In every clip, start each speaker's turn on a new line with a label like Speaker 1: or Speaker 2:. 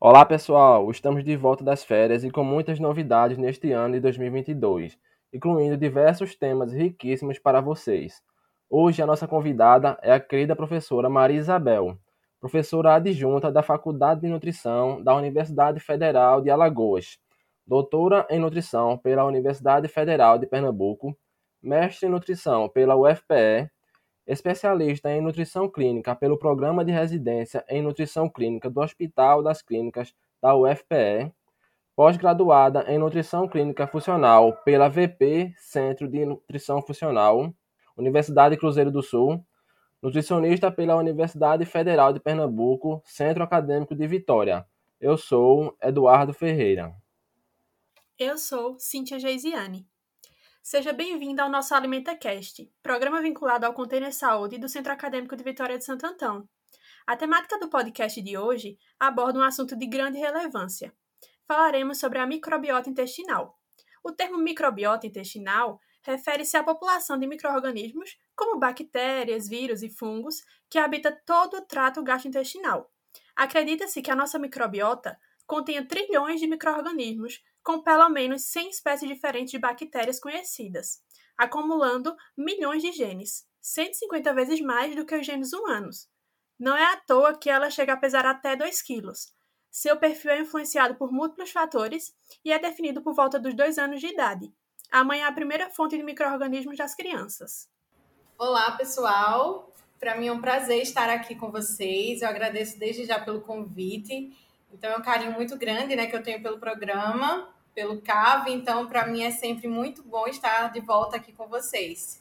Speaker 1: Olá pessoal, estamos de volta das férias e com muitas novidades neste ano de 2022, incluindo diversos temas riquíssimos para vocês. Hoje a nossa convidada é a querida professora Maria Isabel, professora adjunta da Faculdade de Nutrição da Universidade Federal de Alagoas, doutora em Nutrição pela Universidade Federal de Pernambuco, mestre em Nutrição pela UFPE especialista em nutrição clínica pelo Programa de Residência em Nutrição Clínica do Hospital das Clínicas da UFPE, pós-graduada em Nutrição Clínica Funcional pela VP Centro de Nutrição Funcional, Universidade Cruzeiro do Sul, nutricionista pela Universidade Federal de Pernambuco, Centro Acadêmico de Vitória. Eu sou Eduardo Ferreira.
Speaker 2: Eu sou Cíntia Geisiane. Seja bem-vindo ao nosso AlimentaCast, programa vinculado ao Container Saúde do Centro Acadêmico de Vitória de Santo Antão. A temática do podcast de hoje aborda um assunto de grande relevância. Falaremos sobre a microbiota intestinal. O termo microbiota intestinal refere-se à população de microorganismos, como bactérias, vírus e fungos, que habita todo o trato gastrointestinal. Acredita-se que a nossa microbiota contenha trilhões de microorganismos com pelo menos 100 espécies diferentes de bactérias conhecidas, acumulando milhões de genes, 150 vezes mais do que os genes humanos. Não é à toa que ela chega a pesar até 2 quilos. Seu perfil é influenciado por múltiplos fatores e é definido por volta dos 2 anos de idade. A mãe é a primeira fonte de micro-organismos das crianças.
Speaker 3: Olá, pessoal! Para mim é um prazer estar aqui com vocês. Eu agradeço desde já pelo convite. Então, é um carinho muito grande né, que eu tenho pelo programa pelo CAV, então para mim é sempre muito bom estar de volta aqui com vocês.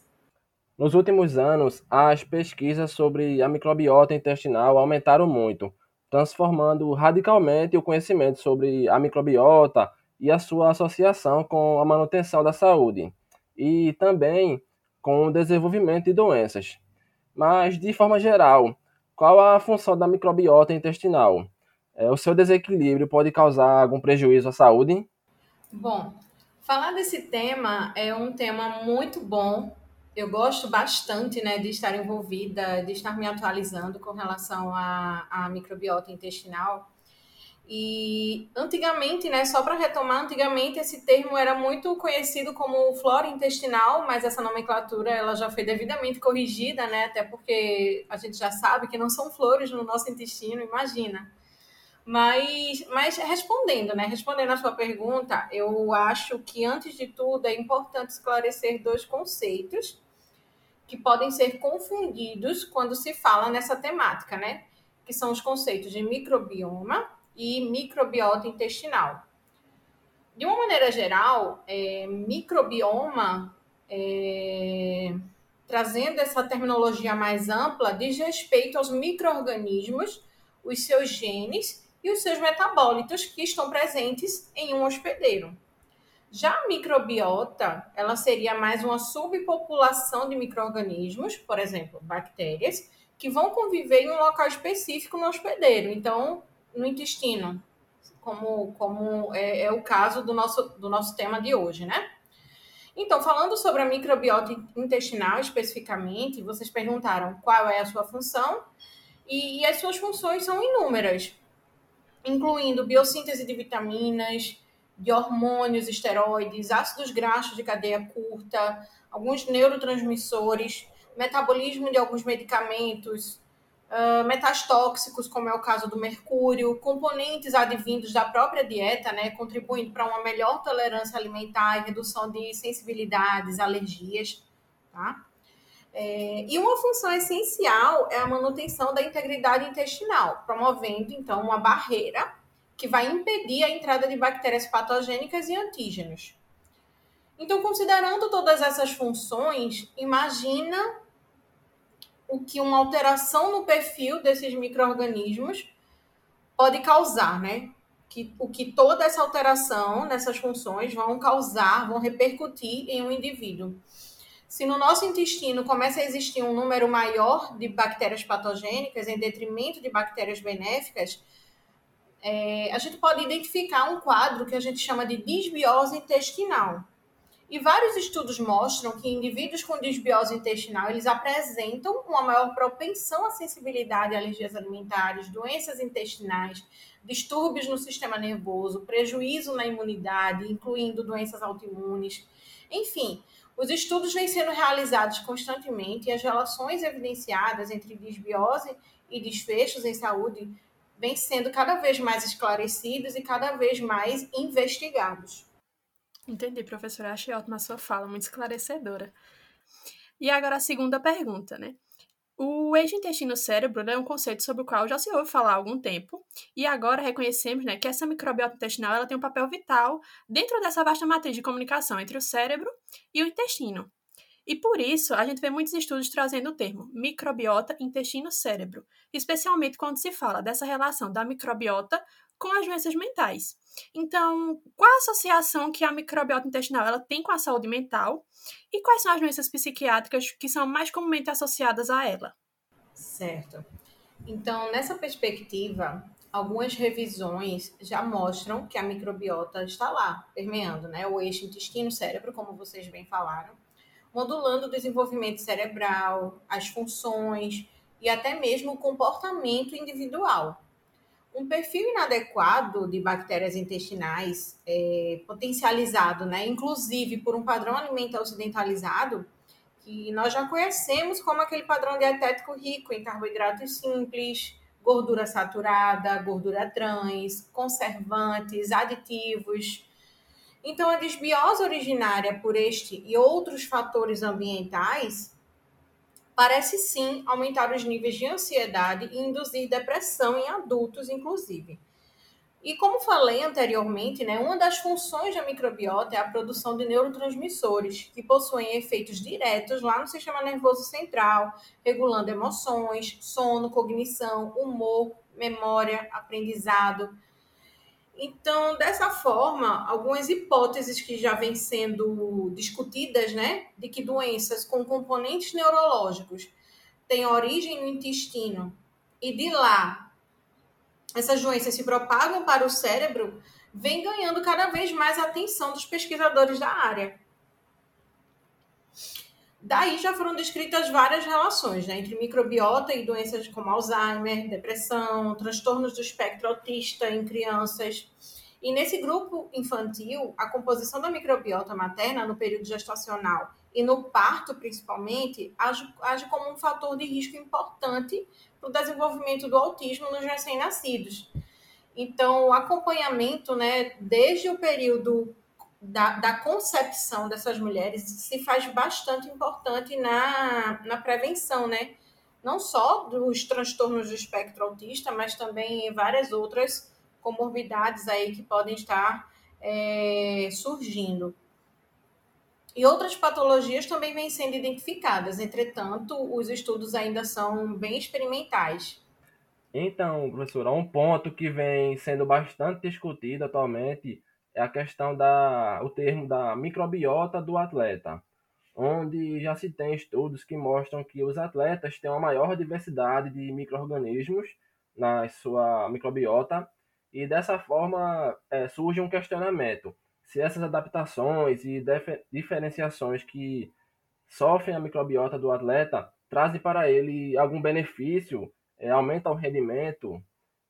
Speaker 1: Nos últimos anos, as pesquisas sobre a microbiota intestinal aumentaram muito, transformando radicalmente o conhecimento sobre a microbiota e a sua associação com a manutenção da saúde, e também com o desenvolvimento de doenças. Mas, de forma geral, qual a função da microbiota intestinal? É, o seu desequilíbrio pode causar algum prejuízo à saúde?
Speaker 3: Bom, falar desse tema é um tema muito bom. Eu gosto bastante né, de estar envolvida, de estar me atualizando com relação à, à microbiota intestinal. E antigamente, né, só para retomar, antigamente esse termo era muito conhecido como flora intestinal, mas essa nomenclatura ela já foi devidamente corrigida, né, até porque a gente já sabe que não são flores no nosso intestino, imagina. Mas, mas respondendo, né? Respondendo a sua pergunta, eu acho que antes de tudo é importante esclarecer dois conceitos que podem ser confundidos quando se fala nessa temática, né? Que são os conceitos de microbioma e microbiota intestinal. De uma maneira geral, é, microbioma, é, trazendo essa terminologia mais ampla, diz respeito aos micro-organismos, os seus genes e os seus metabólitos que estão presentes em um hospedeiro. Já a microbiota, ela seria mais uma subpopulação de micro-organismos, por exemplo, bactérias, que vão conviver em um local específico no hospedeiro, então no intestino, como, como é, é o caso do nosso, do nosso tema de hoje, né? Então, falando sobre a microbiota intestinal especificamente, vocês perguntaram qual é a sua função, e, e as suas funções são inúmeras incluindo biossíntese de vitaminas, de hormônios, esteroides, ácidos graxos de cadeia curta, alguns neurotransmissores, metabolismo de alguns medicamentos, uh, metais tóxicos, como é o caso do mercúrio, componentes advindos da própria dieta, né, contribuindo para uma melhor tolerância alimentar e redução de sensibilidades, alergias, tá? É, e uma função essencial é a manutenção da integridade intestinal, promovendo então uma barreira que vai impedir a entrada de bactérias patogênicas e antígenos. Então, considerando todas essas funções, imagina o que uma alteração no perfil desses micro-organismos pode causar, né? Que, o que toda essa alteração nessas funções vão causar, vão repercutir em um indivíduo. Se no nosso intestino começa a existir um número maior de bactérias patogênicas em detrimento de bactérias benéficas, é, a gente pode identificar um quadro que a gente chama de disbiose intestinal. E vários estudos mostram que indivíduos com disbiose intestinal, eles apresentam uma maior propensão à sensibilidade a alergias alimentares, doenças intestinais, distúrbios no sistema nervoso, prejuízo na imunidade, incluindo doenças autoimunes. Enfim, os estudos vêm sendo realizados constantemente e as relações evidenciadas entre disbiose e desfechos em saúde vêm sendo cada vez mais esclarecidos e cada vez mais investigados.
Speaker 2: Entendi, professora. Achei ótima a sua fala, muito esclarecedora. E agora a segunda pergunta, né? O eixo intestino-cérebro é um conceito sobre o qual já se ouve falar há algum tempo, e agora reconhecemos né, que essa microbiota intestinal ela tem um papel vital dentro dessa vasta matriz de comunicação entre o cérebro e o intestino. E por isso, a gente vê muitos estudos trazendo o termo microbiota intestino-cérebro, especialmente quando se fala dessa relação da microbiota com as doenças mentais. Então, qual a associação que a microbiota intestinal ela tem com a saúde mental e quais são as doenças psiquiátricas que são mais comumente associadas a ela?
Speaker 3: Certo. Então, nessa perspectiva, algumas revisões já mostram que a microbiota está lá, permeando né, o eixo intestino-cérebro, como vocês bem falaram, modulando o desenvolvimento cerebral, as funções e até mesmo o comportamento individual. Um perfil inadequado de bactérias intestinais, é, potencializado, né, inclusive por um padrão alimentar ocidentalizado, que nós já conhecemos como aquele padrão dietético rico em carboidratos simples, gordura saturada, gordura trans, conservantes, aditivos. Então, a desbiose originária por este e outros fatores ambientais parece sim aumentar os níveis de ansiedade e induzir depressão em adultos, inclusive. E como falei anteriormente, né, uma das funções da microbiota é a produção de neurotransmissores, que possuem efeitos diretos lá no sistema nervoso central, regulando emoções, sono, cognição, humor, memória, aprendizado, então, dessa forma, algumas hipóteses que já vêm sendo discutidas, né, de que doenças com componentes neurológicos têm origem no intestino e de lá essas doenças se propagam para o cérebro, vem ganhando cada vez mais atenção dos pesquisadores da área. Daí já foram descritas várias relações né, entre microbiota e doenças como Alzheimer, depressão, transtornos do espectro autista em crianças. E nesse grupo infantil, a composição da microbiota materna no período gestacional e no parto, principalmente, age, age como um fator de risco importante para o desenvolvimento do autismo nos recém-nascidos. Então, o acompanhamento, né, desde o período da, da, concepção dessas mulheres se faz bastante importante na, na prevenção, né? Não só dos transtornos do espectro autista, mas também várias outras comorbidades aí que podem estar é, surgindo. E outras patologias também vêm sendo identificadas, entretanto, os estudos ainda são bem experimentais.
Speaker 1: Então, professora, um ponto que vem sendo bastante discutido atualmente é a questão da o termo da microbiota do atleta, onde já se tem estudos que mostram que os atletas têm uma maior diversidade de microorganismos na sua microbiota e dessa forma é, surge um questionamento se essas adaptações e diferenciações que sofrem a microbiota do atleta trazem para ele algum benefício, é, aumenta o rendimento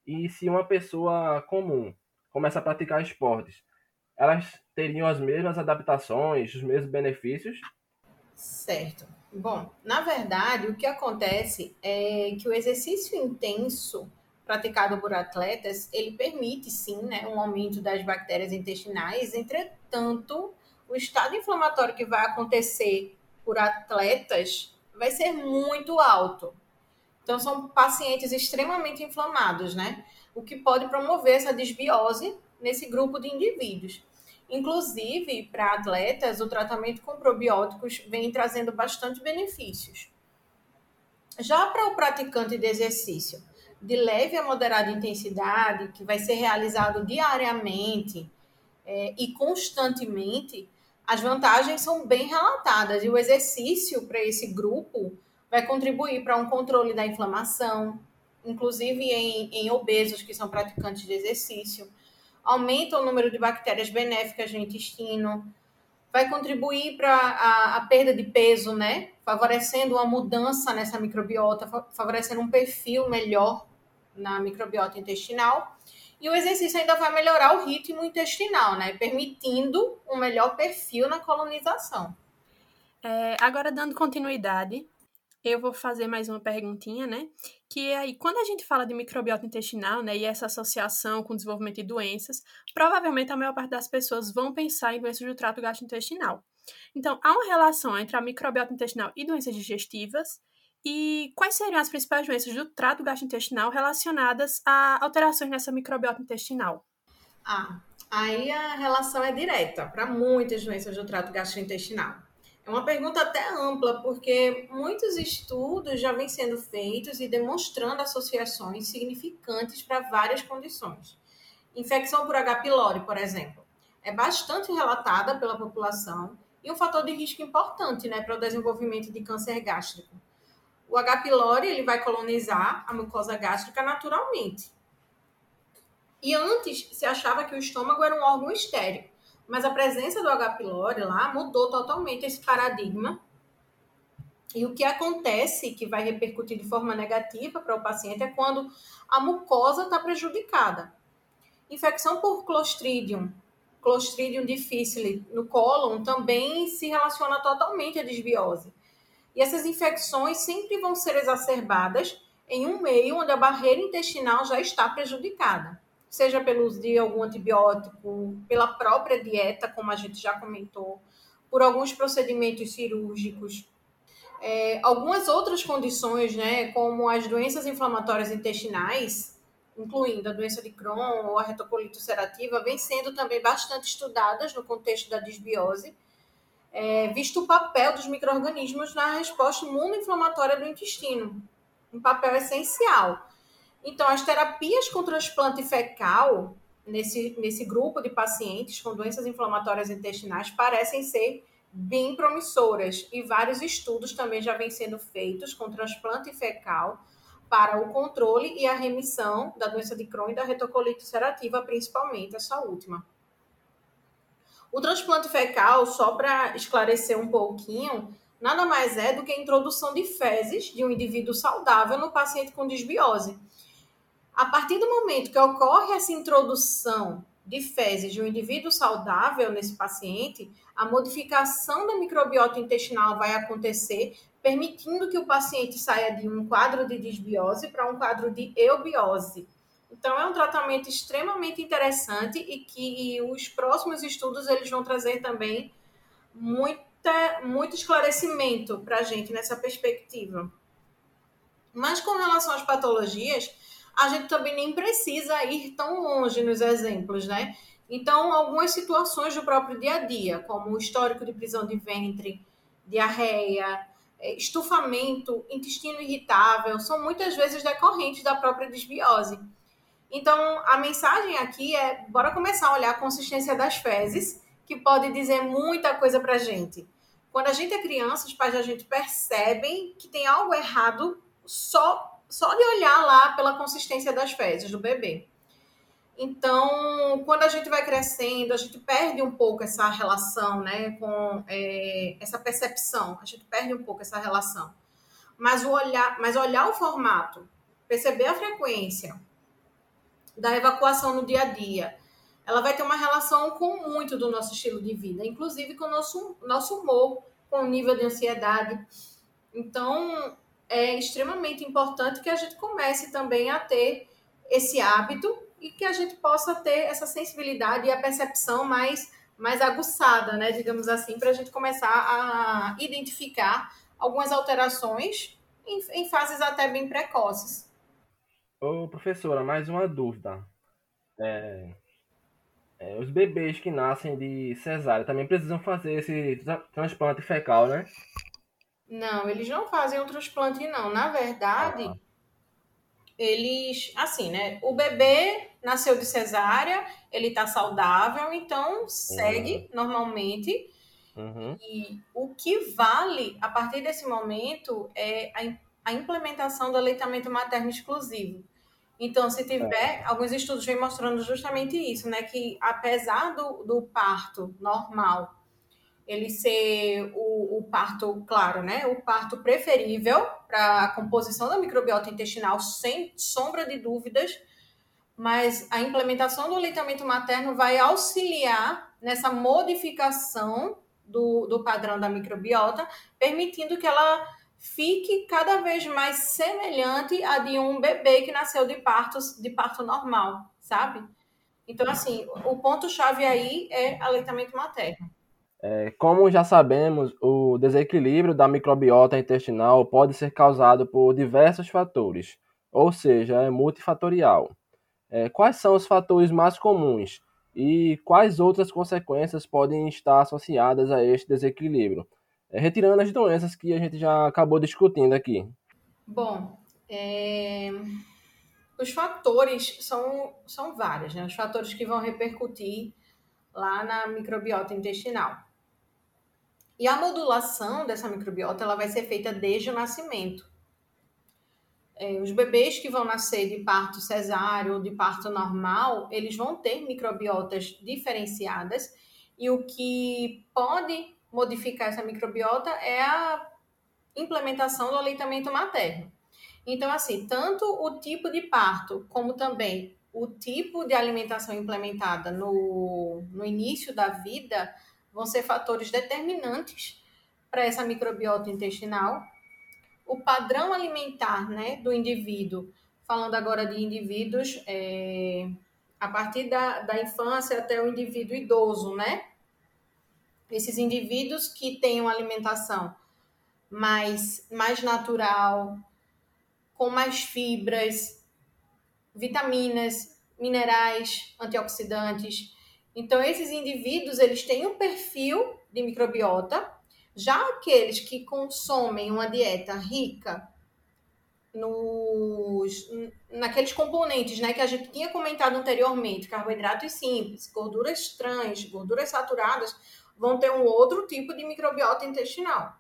Speaker 1: e se uma pessoa comum começa a praticar esportes, elas teriam as mesmas adaptações, os mesmos benefícios?
Speaker 3: Certo. Bom, na verdade, o que acontece é que o exercício intenso praticado por atletas, ele permite sim, né, um aumento das bactérias intestinais. Entretanto, o estado inflamatório que vai acontecer por atletas vai ser muito alto. Então, são pacientes extremamente inflamados, né? O que pode promover essa desbiose nesse grupo de indivíduos. Inclusive, para atletas, o tratamento com probióticos vem trazendo bastante benefícios. Já para o praticante de exercício de leve a moderada intensidade, que vai ser realizado diariamente é, e constantemente, as vantagens são bem relatadas. E o exercício para esse grupo vai contribuir para um controle da inflamação, inclusive em, em obesos que são praticantes de exercício, aumenta o número de bactérias benéficas no intestino, vai contribuir para a, a, perda de peso, né? Favorecendo uma mudança nessa microbiota, favorecendo um perfil melhor na microbiota intestinal. E o exercício ainda vai melhorar o ritmo intestinal, né? Permitindo um melhor perfil na colonização.
Speaker 2: É, agora, dando continuidade, eu vou fazer mais uma perguntinha, né? Que é aí, quando a gente fala de microbiota intestinal, né, e essa associação com o desenvolvimento de doenças, provavelmente a maior parte das pessoas vão pensar em doenças do trato gastrointestinal. Então, há uma relação entre a microbiota intestinal e doenças digestivas, e quais seriam as principais doenças do trato gastrointestinal relacionadas a alterações nessa microbiota intestinal?
Speaker 3: Ah, aí a relação é direta para muitas doenças do trato gastrointestinal. É uma pergunta até ampla, porque muitos estudos já vêm sendo feitos e demonstrando associações significantes para várias condições. Infecção por H. pylori, por exemplo, é bastante relatada pela população e um fator de risco importante né, para o desenvolvimento de câncer gástrico. O H. pylori ele vai colonizar a mucosa gástrica naturalmente. E antes se achava que o estômago era um órgão estéreo. Mas a presença do H. pylori lá mudou totalmente esse paradigma. E o que acontece, que vai repercutir de forma negativa para o paciente, é quando a mucosa está prejudicada. Infecção por Clostridium, Clostridium difficile no cólon também se relaciona totalmente à desbiose. E essas infecções sempre vão ser exacerbadas em um meio onde a barreira intestinal já está prejudicada seja pelo uso de algum antibiótico, pela própria dieta, como a gente já comentou, por alguns procedimentos cirúrgicos. É, algumas outras condições, né, como as doenças inflamatórias intestinais, incluindo a doença de Crohn ou a retocolite ulcerativa, vêm sendo também bastante estudadas no contexto da disbiose, é, visto o papel dos micro-organismos na resposta imunoinflamatória do intestino, um papel essencial. Então, as terapias com transplante fecal nesse, nesse grupo de pacientes com doenças inflamatórias intestinais parecem ser bem promissoras e vários estudos também já vêm sendo feitos com transplante fecal para o controle e a remissão da doença de Crohn e da retocolite ulcerativa, principalmente essa última. O transplante fecal, só para esclarecer um pouquinho, nada mais é do que a introdução de fezes de um indivíduo saudável no paciente com desbiose. A partir do momento que ocorre essa introdução de fezes de um indivíduo saudável nesse paciente, a modificação da microbiota intestinal vai acontecer, permitindo que o paciente saia de um quadro de disbiose para um quadro de eubiose. Então é um tratamento extremamente interessante e que os próximos estudos eles vão trazer também muita, muito esclarecimento para a gente nessa perspectiva. Mas com relação às patologias, a gente também nem precisa ir tão longe nos exemplos, né? Então, algumas situações do próprio dia a dia, como histórico de prisão de ventre, diarreia, é, estufamento, intestino irritável, são muitas vezes decorrentes da própria desbiose. Então, a mensagem aqui é: bora começar a olhar a consistência das fezes, que pode dizer muita coisa pra gente. Quando a gente é criança, os pais da gente percebem que tem algo errado só só de olhar lá pela consistência das fezes do bebê. Então, quando a gente vai crescendo, a gente perde um pouco essa relação, né, com é, essa percepção, a gente perde um pouco essa relação. Mas o olhar, mas olhar o formato, perceber a frequência da evacuação no dia a dia, ela vai ter uma relação com muito do nosso estilo de vida, inclusive com o nosso, nosso humor, com o nível de ansiedade. Então, é extremamente importante que a gente comece também a ter esse hábito e que a gente possa ter essa sensibilidade e a percepção mais, mais aguçada, né, digamos assim, para a gente começar a identificar algumas alterações em, em fases até bem precoces.
Speaker 1: Ô, professora, mais uma dúvida. É, é, os bebês que nascem de cesárea também precisam fazer esse tra transplante fecal, né?
Speaker 3: Não, eles não fazem o transplante, não. Na verdade, ah. eles, assim, né? O bebê nasceu de cesárea, ele tá saudável, então segue uhum. normalmente. Uhum. E o que vale a partir desse momento é a, a implementação do aleitamento materno exclusivo. Então, se tiver, é. alguns estudos vêm mostrando justamente isso, né? Que apesar do, do parto normal ele ser o, o, parto, claro, né? O parto preferível para a composição da microbiota intestinal, sem sombra de dúvidas, mas a implementação do aleitamento materno vai auxiliar nessa modificação do, do padrão da microbiota, permitindo que ela fique cada vez mais semelhante a de um bebê que nasceu de parto, de parto normal, sabe? Então, assim, o ponto-chave aí é aleitamento materno.
Speaker 1: É, como já sabemos, o desequilíbrio da microbiota intestinal pode ser causado por diversos fatores, ou seja, é multifatorial. É, quais são os fatores mais comuns e quais outras consequências podem estar associadas a este desequilíbrio? É, retirando as doenças que a gente já acabou discutindo aqui.
Speaker 3: Bom, é... os fatores são, são vários, né? Os fatores que vão repercutir lá na microbiota intestinal. E a modulação dessa microbiota ela vai ser feita desde o nascimento. É, os bebês que vão nascer de parto cesáreo ou de parto normal, eles vão ter microbiotas diferenciadas e o que pode modificar essa microbiota é a implementação do aleitamento materno. Então, assim, tanto o tipo de parto como também o tipo de alimentação implementada no, no início da vida vão ser fatores determinantes para essa microbiota intestinal. O padrão alimentar né, do indivíduo, falando agora de indivíduos é, a partir da, da infância até o indivíduo idoso, né? Esses indivíduos que têm uma alimentação mais, mais natural, com mais fibras, vitaminas, minerais, antioxidantes, então, esses indivíduos, eles têm um perfil de microbiota, já aqueles que consomem uma dieta rica nos, naqueles componentes né, que a gente tinha comentado anteriormente, carboidratos simples, gorduras trans, gorduras saturadas, vão ter um outro tipo de microbiota intestinal.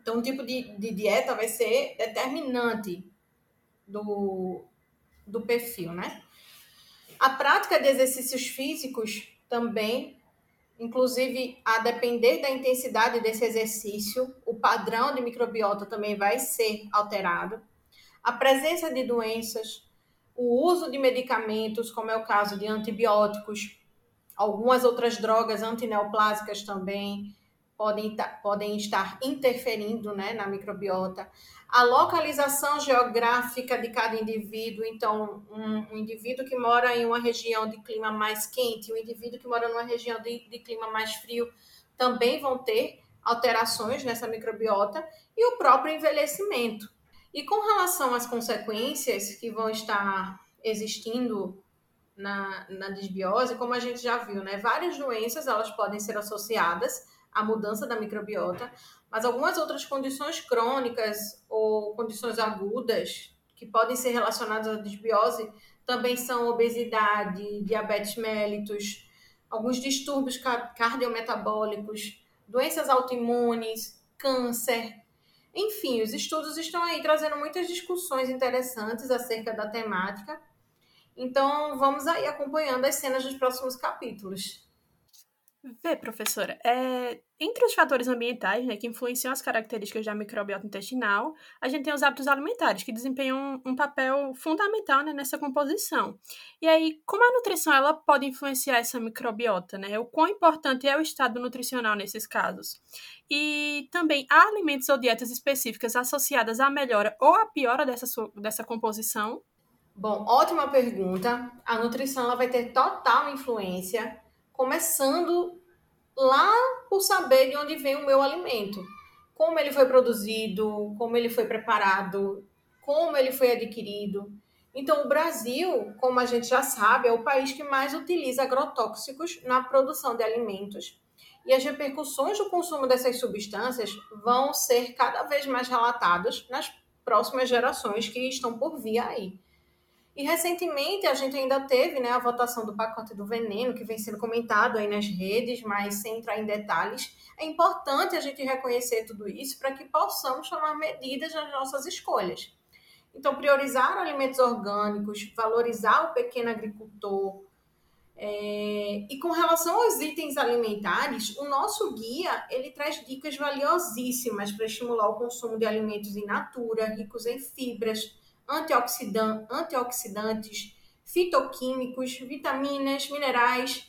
Speaker 3: Então, um tipo de, de dieta vai ser determinante do, do perfil, né? A prática de exercícios físicos também, inclusive a depender da intensidade desse exercício, o padrão de microbiota também vai ser alterado. A presença de doenças, o uso de medicamentos, como é o caso de antibióticos, algumas outras drogas antineoplásicas também, podem, podem estar interferindo né, na microbiota. A localização geográfica de cada indivíduo, então, um, um, indivíduo que mora em uma região de clima mais quente, um indivíduo que mora numa região de, de clima mais frio, também vão ter alterações nessa microbiota e o próprio envelhecimento. E com relação às consequências que vão estar existindo na, na desbiose, como a gente já viu, né? Várias doenças elas podem ser associadas a mudança da microbiota, mas algumas outras condições crônicas ou condições agudas que podem ser relacionadas à desbiose também são obesidade, diabetes mellitus, alguns distúrbios cardiometabólicos, doenças autoimunes, câncer. Enfim, os estudos estão aí trazendo muitas discussões interessantes acerca da temática. Então, vamos aí acompanhando as cenas dos próximos capítulos.
Speaker 2: Vê, professora, é, entre os fatores ambientais né, que influenciam as características da microbiota intestinal, a gente tem os hábitos alimentares, que desempenham um papel fundamental né, nessa composição. E aí, como a nutrição ela pode influenciar essa microbiota? Né? O quão importante é o estado nutricional nesses casos? E também, há alimentos ou dietas específicas associadas à melhora ou à piora dessa, dessa composição?
Speaker 3: Bom, ótima pergunta. A nutrição ela vai ter total influência começando lá por saber de onde vem o meu alimento. como ele foi produzido, como ele foi preparado, como ele foi adquirido. Então, o Brasil, como a gente já sabe, é o país que mais utiliza agrotóxicos na produção de alimentos. E as repercussões do consumo dessas substâncias vão ser cada vez mais relatadas nas próximas gerações que estão por vir aí. E recentemente a gente ainda teve né, a votação do pacote do veneno, que vem sendo comentado aí nas redes, mas sem entrar em detalhes. É importante a gente reconhecer tudo isso para que possamos tomar medidas nas nossas escolhas. Então, priorizar alimentos orgânicos, valorizar o pequeno agricultor. É... E com relação aos itens alimentares, o nosso guia ele traz dicas valiosíssimas para estimular o consumo de alimentos in natura, ricos em fibras, antioxidan antioxidantes, fitoquímicos, vitaminas, minerais.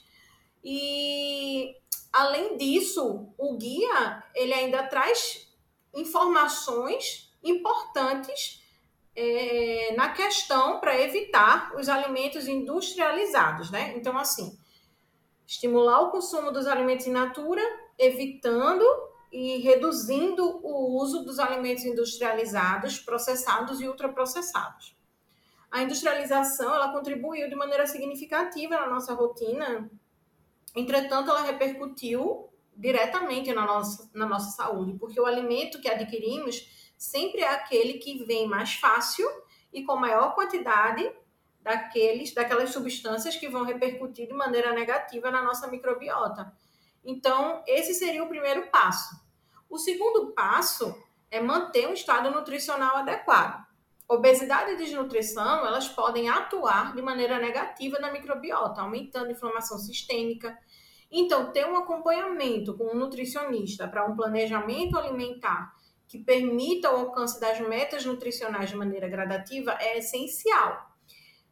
Speaker 3: E além disso, o guia ele ainda traz informações importantes é, na questão para evitar os alimentos industrializados, né? Então, assim, estimular o consumo dos alimentos in natura, evitando e reduzindo o uso dos alimentos industrializados, processados e ultraprocessados. A industrialização ela contribuiu de maneira significativa na nossa rotina, entretanto, ela repercutiu diretamente na nossa, na nossa saúde, porque o alimento que adquirimos sempre é aquele que vem mais fácil e com maior quantidade daqueles, daquelas substâncias que vão repercutir de maneira negativa na nossa microbiota. Então, esse seria o primeiro passo. O segundo passo é manter um estado nutricional adequado. Obesidade e desnutrição, elas podem atuar de maneira negativa na microbiota, aumentando a inflamação sistêmica. Então, ter um acompanhamento com um nutricionista para um planejamento alimentar que permita o alcance das metas nutricionais de maneira gradativa é essencial.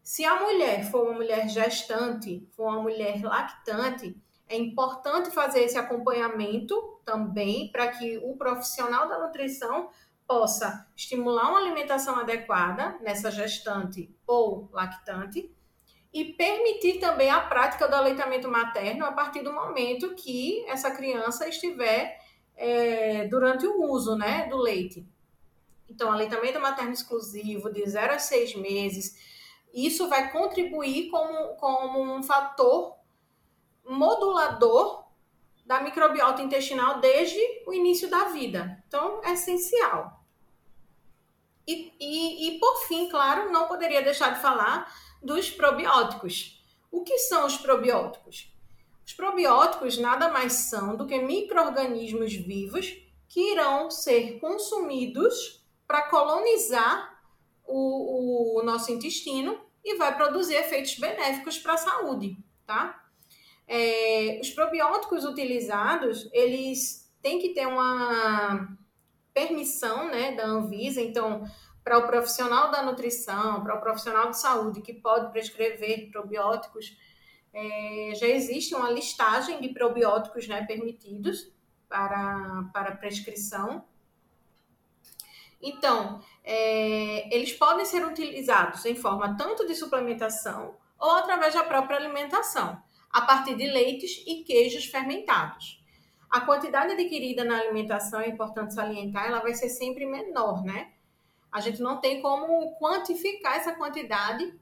Speaker 3: Se a mulher for uma mulher gestante, for uma mulher lactante, é importante fazer esse acompanhamento também para que o profissional da nutrição possa estimular uma alimentação adequada nessa gestante ou lactante e permitir também a prática do aleitamento materno a partir do momento que essa criança estiver é, durante o uso né, do leite. Então, aleitamento materno exclusivo de 0 a 6 meses, isso vai contribuir como, como um fator modulador da microbiota intestinal desde o início da vida. Então, é essencial. E, e, e, por fim, claro, não poderia deixar de falar dos probióticos. O que são os probióticos? Os probióticos nada mais são do que micro-organismos vivos que irão ser consumidos para colonizar o, o nosso intestino e vai produzir efeitos benéficos para a saúde, tá? É, os probióticos utilizados, eles têm que ter uma permissão né, da Anvisa, então, para o profissional da nutrição, para o profissional de saúde que pode prescrever probióticos, é, já existe uma listagem de probióticos né, permitidos para, para prescrição. Então, é, eles podem ser utilizados em forma tanto de suplementação ou através da própria alimentação a partir de leites e queijos fermentados. A quantidade adquirida na alimentação, é importante salientar, ela vai ser sempre menor, né? A gente não tem como quantificar essa quantidade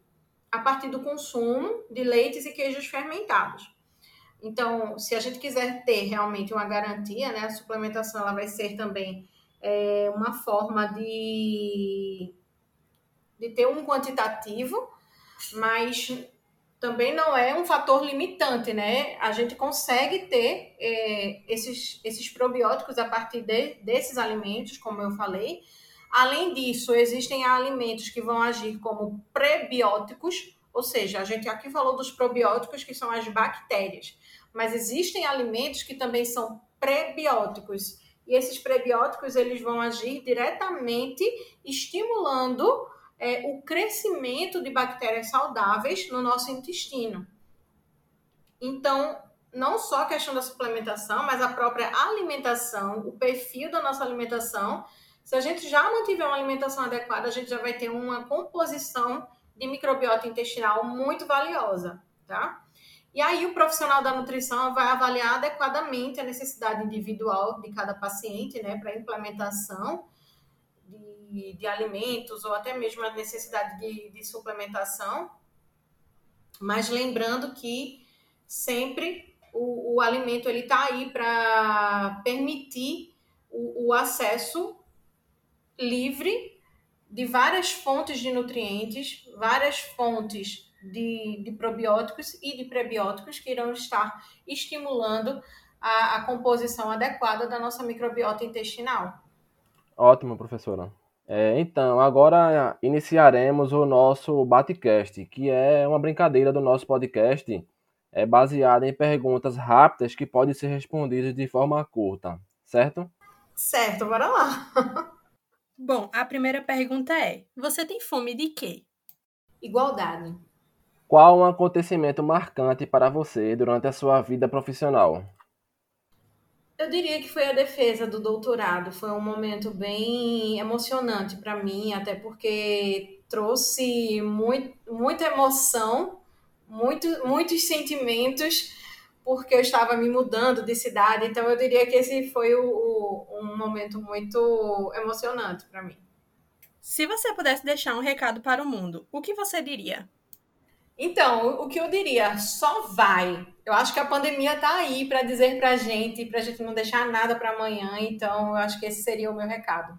Speaker 3: a partir do consumo de leites e queijos fermentados. Então, se a gente quiser ter realmente uma garantia, né, a suplementação ela vai ser também é, uma forma de, de ter um quantitativo, mas também não é um fator limitante, né? A gente consegue ter é, esses, esses probióticos a partir de, desses alimentos, como eu falei. Além disso, existem alimentos que vão agir como prebióticos, ou seja, a gente aqui falou dos probióticos, que são as bactérias, mas existem alimentos que também são prebióticos. E esses prebióticos eles vão agir diretamente estimulando é, o crescimento de bactérias saudáveis no nosso intestino. Então, não só a questão da suplementação, mas a própria alimentação, o perfil da nossa alimentação. Se a gente já mantiver uma alimentação adequada, a gente já vai ter uma composição de microbiota intestinal muito valiosa, tá? E aí o profissional da nutrição vai avaliar adequadamente a necessidade individual de cada paciente, né, para implementação de, de, alimentos ou até mesmo a necessidade de, de suplementação. Mas lembrando que sempre o, o alimento ele está aí para permitir o, o acesso livre de várias fontes de nutrientes, várias fontes de, de probióticos e de prebióticos que irão estar estimulando a, a composição adequada da nossa microbiota intestinal.
Speaker 1: Ótimo, professora. É, então, agora iniciaremos o nosso Batcast, que é uma brincadeira do nosso podcast, é baseada em perguntas rápidas que podem ser respondidas de forma curta, certo?
Speaker 3: Certo, bora lá.
Speaker 2: Bom, a primeira pergunta é: você tem fome de quê?
Speaker 3: Igualdade.
Speaker 1: Qual um acontecimento marcante para você durante a sua vida profissional?
Speaker 3: Eu diria que foi a defesa do doutorado. Foi um momento bem emocionante para mim, até porque trouxe muito, muita emoção, muito, muitos sentimentos, porque eu estava me mudando de cidade. Então, eu diria que esse foi o, o, um momento muito emocionante para mim.
Speaker 2: Se você pudesse deixar um recado para o mundo, o que você diria?
Speaker 3: Então, o que eu diria? Só vai. Eu acho que a pandemia está aí para dizer para a gente, para a gente não deixar nada para amanhã. Então, eu acho que esse seria o meu recado.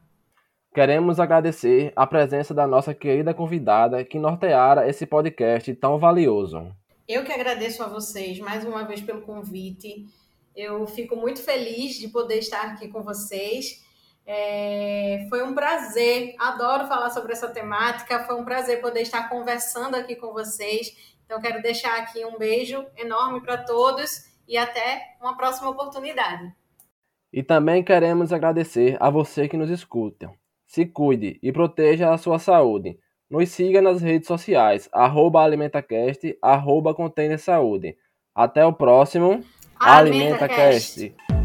Speaker 1: Queremos agradecer a presença da nossa querida convidada que norteara esse podcast tão valioso.
Speaker 3: Eu que agradeço a vocês mais uma vez pelo convite. Eu fico muito feliz de poder estar aqui com vocês. É, foi um prazer, adoro falar sobre essa temática. Foi um prazer poder estar conversando aqui com vocês. Então, quero deixar aqui um beijo enorme para todos e até uma próxima oportunidade.
Speaker 1: E também queremos agradecer a você que nos escuta. Se cuide e proteja a sua saúde. Nos siga nas redes sociais, arroba alimentacast, arroba Saúde. Até o próximo
Speaker 3: AlimentaCast. Alimenta